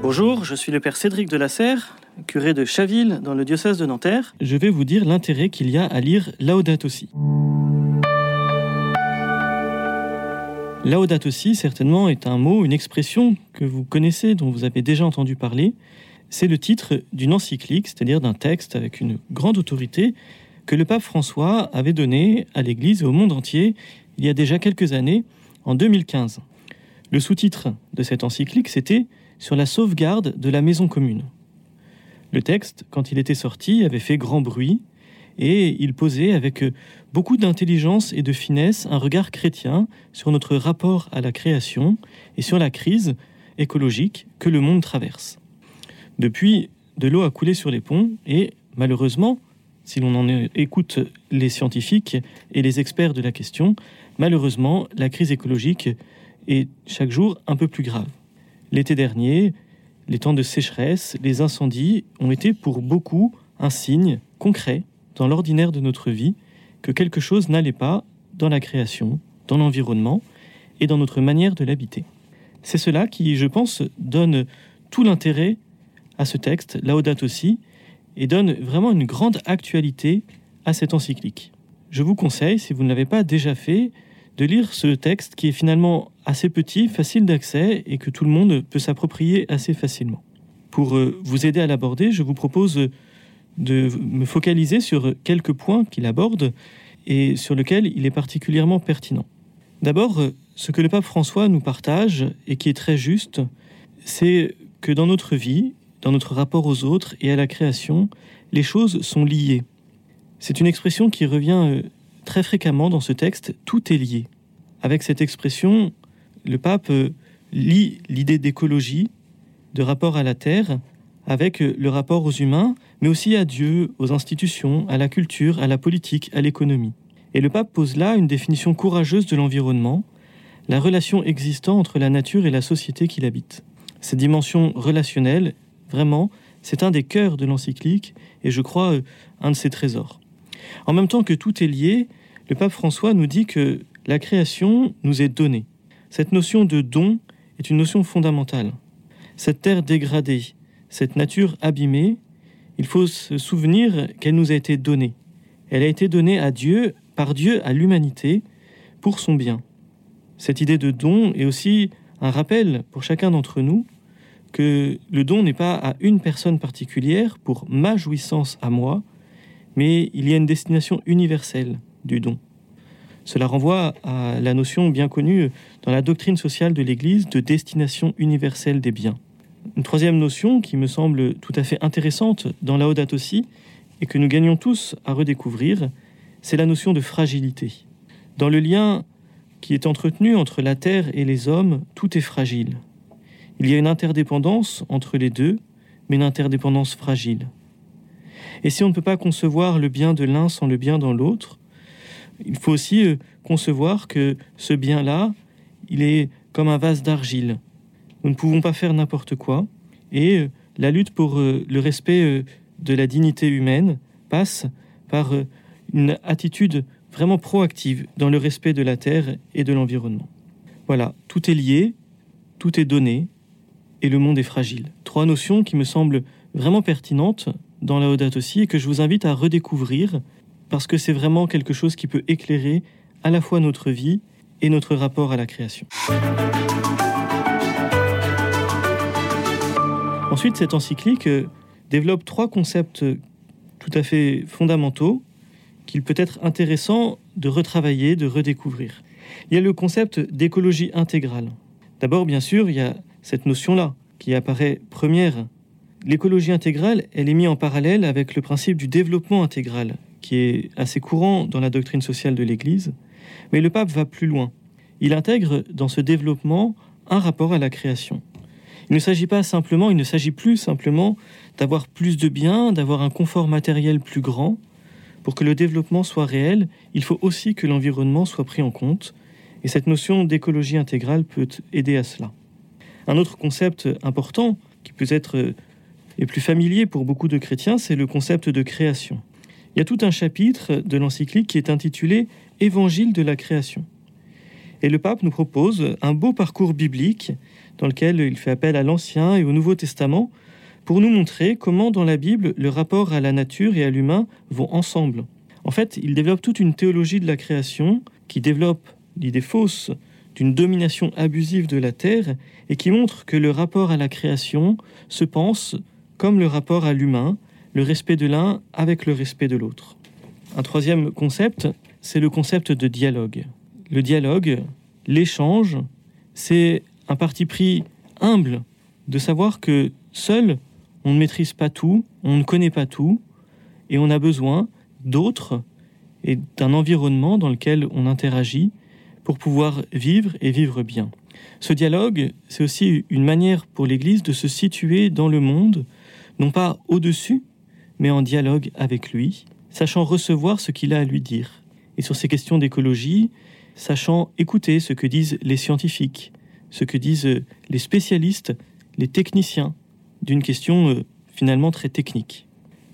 Bonjour, je suis le père Cédric de la Serre, curé de Chaville dans le diocèse de Nanterre. Je vais vous dire l'intérêt qu'il y a à lire Laudato Si. Laudato Si, certainement, est un mot, une expression que vous connaissez, dont vous avez déjà entendu parler. C'est le titre d'une encyclique, c'est-à-dire d'un texte avec une grande autorité que le pape François avait donné à l'Église et au monde entier il y a déjà quelques années, en 2015. Le sous-titre de cette encyclique, c'était Sur la sauvegarde de la maison commune. Le texte, quand il était sorti, avait fait grand bruit et il posait avec beaucoup d'intelligence et de finesse un regard chrétien sur notre rapport à la création et sur la crise écologique que le monde traverse. Depuis, de l'eau a coulé sur les ponts et, malheureusement, si l'on en écoute les scientifiques et les experts de la question, malheureusement, la crise écologique est chaque jour un peu plus grave. L'été dernier, les temps de sécheresse, les incendies ont été pour beaucoup un signe concret dans l'ordinaire de notre vie que quelque chose n'allait pas dans la création, dans l'environnement et dans notre manière de l'habiter. C'est cela qui, je pense, donne tout l'intérêt à ce texte, Laudato aussi, et donne vraiment une grande actualité à cette encyclique. Je vous conseille, si vous ne l'avez pas déjà fait, de lire ce texte qui est finalement assez petit, facile d'accès et que tout le monde peut s'approprier assez facilement. Pour euh, vous aider à l'aborder, je vous propose de me focaliser sur quelques points qu'il aborde et sur lesquels il est particulièrement pertinent. D'abord, euh, ce que le pape François nous partage et qui est très juste, c'est que dans notre vie, dans notre rapport aux autres et à la création, les choses sont liées. C'est une expression qui revient euh, très fréquemment dans ce texte, tout est lié. Avec cette expression, le pape euh, lie l'idée d'écologie, de rapport à la terre, avec euh, le rapport aux humains, mais aussi à Dieu, aux institutions, à la culture, à la politique, à l'économie. Et le pape pose là une définition courageuse de l'environnement, la relation existant entre la nature et la société qui l'habite. Cette dimension relationnelle Vraiment, c'est un des cœurs de l'encyclique et je crois euh, un de ses trésors. En même temps que tout est lié, le pape François nous dit que la création nous est donnée. Cette notion de don est une notion fondamentale. Cette terre dégradée, cette nature abîmée, il faut se souvenir qu'elle nous a été donnée. Elle a été donnée à Dieu, par Dieu à l'humanité, pour son bien. Cette idée de don est aussi un rappel pour chacun d'entre nous que le don n'est pas à une personne particulière pour ma jouissance à moi, mais il y a une destination universelle du don. Cela renvoie à la notion bien connue dans la doctrine sociale de l'Église de destination universelle des biens. Une troisième notion qui me semble tout à fait intéressante dans la aussi, et que nous gagnons tous à redécouvrir, c'est la notion de fragilité. Dans le lien qui est entretenu entre la terre et les hommes, tout est fragile. Il y a une interdépendance entre les deux, mais une interdépendance fragile. Et si on ne peut pas concevoir le bien de l'un sans le bien dans l'autre, il faut aussi euh, concevoir que ce bien-là, il est comme un vase d'argile. Nous ne pouvons pas faire n'importe quoi, et euh, la lutte pour euh, le respect de la dignité humaine passe par une attitude vraiment proactive dans le respect de la terre et de l'environnement. Voilà, tout est lié, tout est donné, et le monde est fragile. Trois notions qui me semblent vraiment pertinentes dans la Odate aussi et que je vous invite à redécouvrir parce que c'est vraiment quelque chose qui peut éclairer à la fois notre vie et notre rapport à la création. Ensuite, cette encyclique euh, développe trois concepts tout à fait fondamentaux qu'il peut être intéressant de retravailler, de redécouvrir. Il y a le concept d'écologie intégrale. D'abord, bien sûr, il y a cette notion-là qui apparaît première. L'écologie intégrale, elle est mise en parallèle avec le principe du développement intégral, qui est assez courant dans la doctrine sociale de l'Église. Mais le pape va plus loin. Il intègre dans ce développement un rapport à la création. Il ne s'agit pas simplement, il ne s'agit plus simplement d'avoir plus de biens, d'avoir un confort matériel plus grand. Pour que le développement soit réel, il faut aussi que l'environnement soit pris en compte. Et cette notion d'écologie intégrale peut aider à cela. Un autre concept important qui peut être et plus familier pour beaucoup de chrétiens, c'est le concept de création. Il y a tout un chapitre de l'encyclique qui est intitulé Évangile de la création. Et le pape nous propose un beau parcours biblique dans lequel il fait appel à l'Ancien et au Nouveau Testament pour nous montrer comment dans la Bible le rapport à la nature et à l'humain vont ensemble. En fait, il développe toute une théologie de la création qui développe l'idée fausse d'une domination abusive de la terre et qui montre que le rapport à la création se pense comme le rapport à l'humain, le respect de l'un avec le respect de l'autre. Un troisième concept, c'est le concept de dialogue. Le dialogue, l'échange, c'est un parti pris humble de savoir que seul, on ne maîtrise pas tout, on ne connaît pas tout, et on a besoin d'autres et d'un environnement dans lequel on interagit pour pouvoir vivre et vivre bien. Ce dialogue, c'est aussi une manière pour l'Église de se situer dans le monde, non pas au-dessus, mais en dialogue avec lui, sachant recevoir ce qu'il a à lui dire. Et sur ces questions d'écologie, sachant écouter ce que disent les scientifiques, ce que disent les spécialistes, les techniciens, d'une question euh, finalement très technique.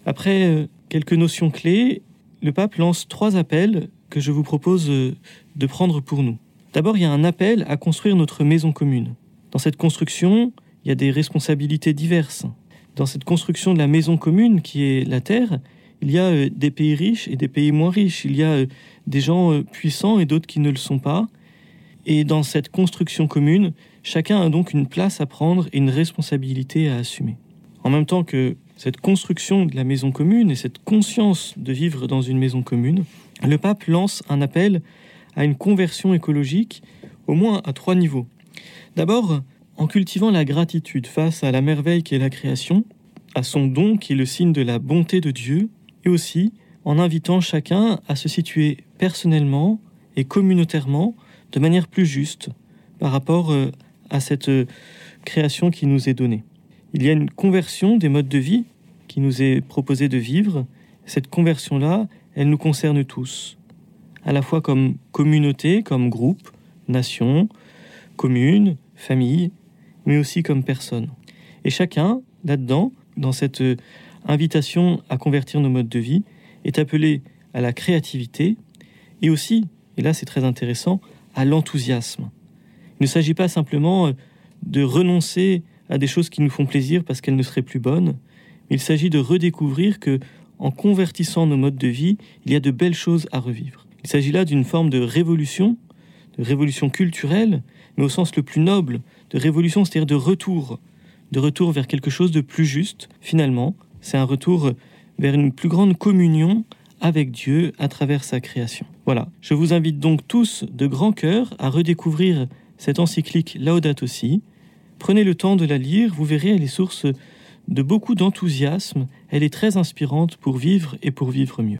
Après euh, quelques notions clés, le pape lance trois appels que je vous propose euh, de prendre pour nous. D'abord, il y a un appel à construire notre maison commune. Dans cette construction, il y a des responsabilités diverses. Dans cette construction de la maison commune qui est la Terre, il y a des pays riches et des pays moins riches. Il y a des gens puissants et d'autres qui ne le sont pas. Et dans cette construction commune, chacun a donc une place à prendre et une responsabilité à assumer. En même temps que cette construction de la maison commune et cette conscience de vivre dans une maison commune, le pape lance un appel à une conversion écologique au moins à trois niveaux. D'abord, en cultivant la gratitude face à la merveille qu'est la création, à son don qui est le signe de la bonté de Dieu, et aussi en invitant chacun à se situer personnellement et communautairement de manière plus juste par rapport euh, à cette euh, création qui nous est donnée. Il y a une conversion des modes de vie qui nous est proposée de vivre. Cette conversion-là, elle nous concerne tous, à la fois comme communauté, comme groupe, nation, commune, famille, mais aussi comme personne. Et chacun, là-dedans, dans cette euh, invitation à convertir nos modes de vie, est appelé à la créativité et aussi, et là c'est très intéressant, à l'enthousiasme. Il ne s'agit pas simplement euh, de renoncer à des choses qui nous font plaisir parce qu'elles ne seraient plus bonnes, mais il s'agit de redécouvrir que, en convertissant nos modes de vie, il y a de belles choses à revivre. Il s'agit là d'une forme de révolution, de révolution culturelle, mais au sens le plus noble, révolution, c'est-à-dire de retour, de retour vers quelque chose de plus juste. Finalement, c'est un retour vers une plus grande communion avec Dieu à travers sa création. Voilà, je vous invite donc tous de grand cœur à redécouvrir cette encyclique Laudato Si. Prenez le temps de la lire, vous verrez, elle est source de beaucoup d'enthousiasme, elle est très inspirante pour vivre et pour vivre mieux.